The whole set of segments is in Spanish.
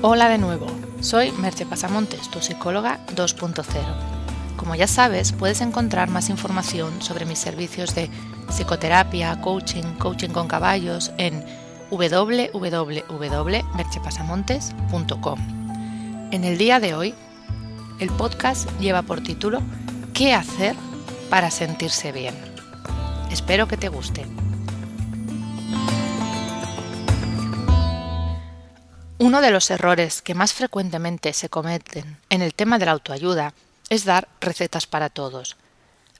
Hola de nuevo, soy Merche Pasamontes, tu psicóloga 2.0. Como ya sabes, puedes encontrar más información sobre mis servicios de psicoterapia, coaching, coaching con caballos en www.merchepasamontes.com. En el día de hoy, el podcast lleva por título ¿Qué hacer para sentirse bien? Espero que te guste. Uno de los errores que más frecuentemente se cometen en el tema de la autoayuda es dar recetas para todos.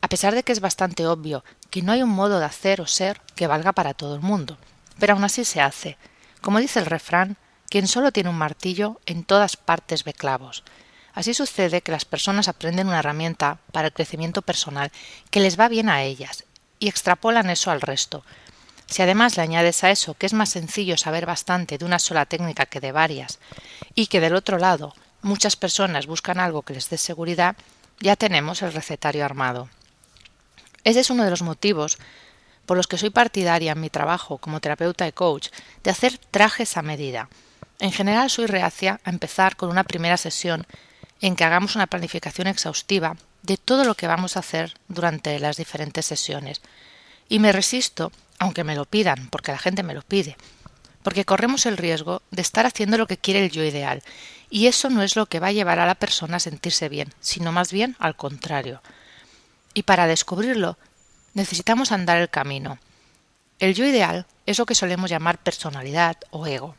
A pesar de que es bastante obvio que no hay un modo de hacer o ser que valga para todo el mundo, pero aún así se hace. Como dice el refrán, quien solo tiene un martillo en todas partes ve clavos. Así sucede que las personas aprenden una herramienta para el crecimiento personal que les va bien a ellas y extrapolan eso al resto, si además le añades a eso que es más sencillo saber bastante de una sola técnica que de varias, y que del otro lado muchas personas buscan algo que les dé seguridad, ya tenemos el recetario armado. Ese es uno de los motivos por los que soy partidaria en mi trabajo como terapeuta y coach de hacer trajes a medida. En general soy reacia a empezar con una primera sesión en que hagamos una planificación exhaustiva de todo lo que vamos a hacer durante las diferentes sesiones. Y me resisto aunque me lo pidan, porque la gente me lo pide, porque corremos el riesgo de estar haciendo lo que quiere el yo ideal, y eso no es lo que va a llevar a la persona a sentirse bien, sino más bien al contrario. Y para descubrirlo, necesitamos andar el camino. El yo ideal es lo que solemos llamar personalidad o ego.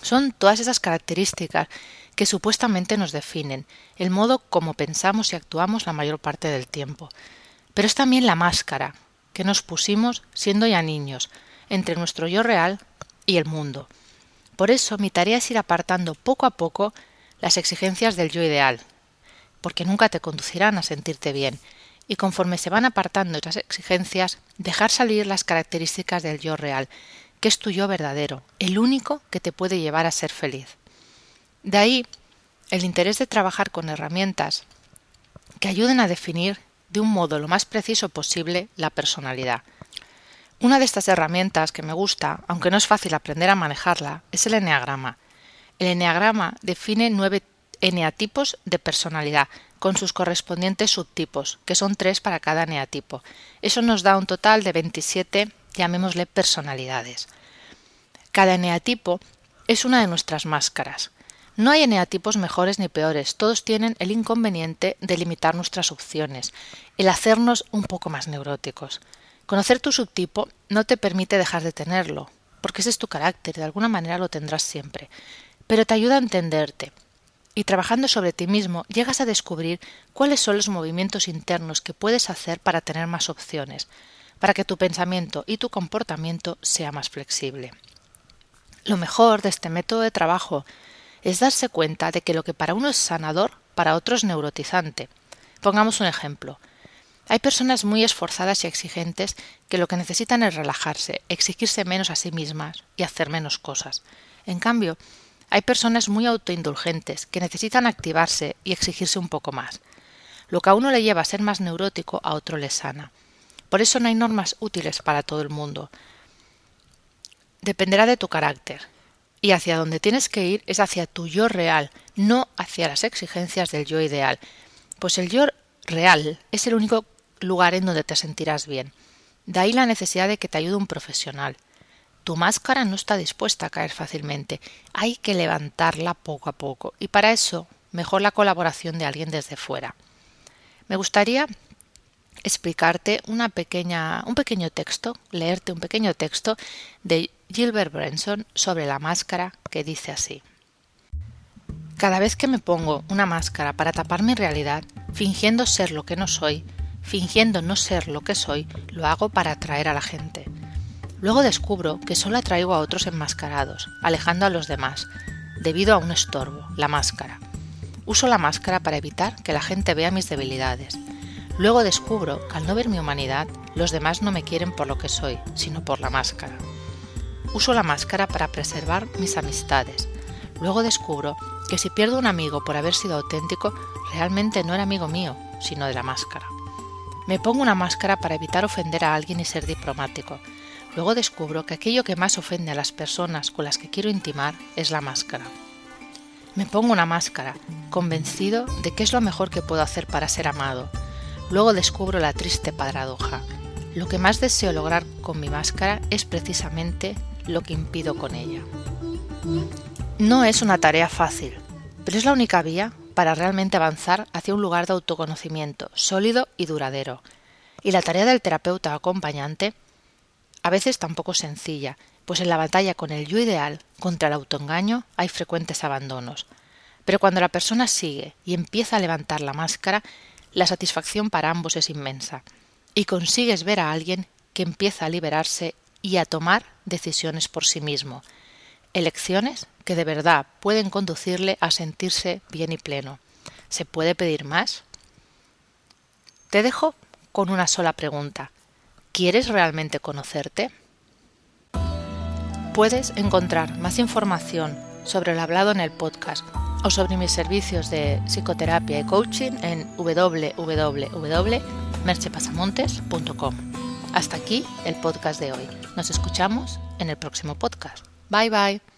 Son todas esas características que supuestamente nos definen, el modo como pensamos y actuamos la mayor parte del tiempo. Pero es también la máscara, que nos pusimos siendo ya niños, entre nuestro yo real y el mundo. Por eso mi tarea es ir apartando poco a poco las exigencias del yo ideal, porque nunca te conducirán a sentirte bien, y conforme se van apartando esas exigencias, dejar salir las características del yo real, que es tu yo verdadero, el único que te puede llevar a ser feliz. De ahí el interés de trabajar con herramientas que ayuden a definir de un modo lo más preciso posible la personalidad. Una de estas herramientas que me gusta, aunque no es fácil aprender a manejarla, es el eneagrama. El eneagrama define nueve eneatipos de personalidad, con sus correspondientes subtipos, que son tres para cada eneatipo. Eso nos da un total de 27, llamémosle personalidades. Cada eneatipo es una de nuestras máscaras. No hay eneatipos mejores ni peores, todos tienen el inconveniente de limitar nuestras opciones, el hacernos un poco más neuróticos. Conocer tu subtipo no te permite dejar de tenerlo, porque ese es tu carácter, de alguna manera lo tendrás siempre, pero te ayuda a entenderte. Y trabajando sobre ti mismo llegas a descubrir cuáles son los movimientos internos que puedes hacer para tener más opciones, para que tu pensamiento y tu comportamiento sea más flexible. Lo mejor de este método de trabajo es darse cuenta de que lo que para uno es sanador, para otro es neurotizante. Pongamos un ejemplo. Hay personas muy esforzadas y exigentes que lo que necesitan es relajarse, exigirse menos a sí mismas y hacer menos cosas. En cambio, hay personas muy autoindulgentes que necesitan activarse y exigirse un poco más. Lo que a uno le lleva a ser más neurótico, a otro le sana. Por eso no hay normas útiles para todo el mundo. Dependerá de tu carácter, y hacia donde tienes que ir es hacia tu yo real, no hacia las exigencias del yo ideal, pues el yo real es el único lugar en donde te sentirás bien. De ahí la necesidad de que te ayude un profesional. Tu máscara no está dispuesta a caer fácilmente, hay que levantarla poco a poco, y para eso mejor la colaboración de alguien desde fuera. Me gustaría explicarte una pequeña, un pequeño texto, leerte un pequeño texto de Gilbert Branson sobre la máscara que dice así. Cada vez que me pongo una máscara para tapar mi realidad, fingiendo ser lo que no soy, fingiendo no ser lo que soy, lo hago para atraer a la gente. Luego descubro que solo atraigo a otros enmascarados, alejando a los demás, debido a un estorbo, la máscara. Uso la máscara para evitar que la gente vea mis debilidades. Luego descubro que al no ver mi humanidad, los demás no me quieren por lo que soy, sino por la máscara. Uso la máscara para preservar mis amistades. Luego descubro que si pierdo un amigo por haber sido auténtico, realmente no era amigo mío, sino de la máscara. Me pongo una máscara para evitar ofender a alguien y ser diplomático. Luego descubro que aquello que más ofende a las personas con las que quiero intimar es la máscara. Me pongo una máscara, convencido de que es lo mejor que puedo hacer para ser amado. Luego descubro la triste paradoja. Lo que más deseo lograr con mi máscara es precisamente lo que impido con ella. No es una tarea fácil, pero es la única vía para realmente avanzar hacia un lugar de autoconocimiento sólido y duradero. Y la tarea del terapeuta acompañante a veces tampoco sencilla, pues en la batalla con el yo ideal contra el autoengaño hay frecuentes abandonos. Pero cuando la persona sigue y empieza a levantar la máscara, la satisfacción para ambos es inmensa, y consigues ver a alguien que empieza a liberarse y a tomar decisiones por sí mismo, elecciones que de verdad pueden conducirle a sentirse bien y pleno. ¿Se puede pedir más? Te dejo con una sola pregunta. ¿Quieres realmente conocerte? Puedes encontrar más información sobre lo hablado en el podcast o sobre mis servicios de psicoterapia y coaching en www.merchepasamontes.com. Hasta aquí el podcast de hoy. Nos escuchamos en el próximo podcast. Bye bye.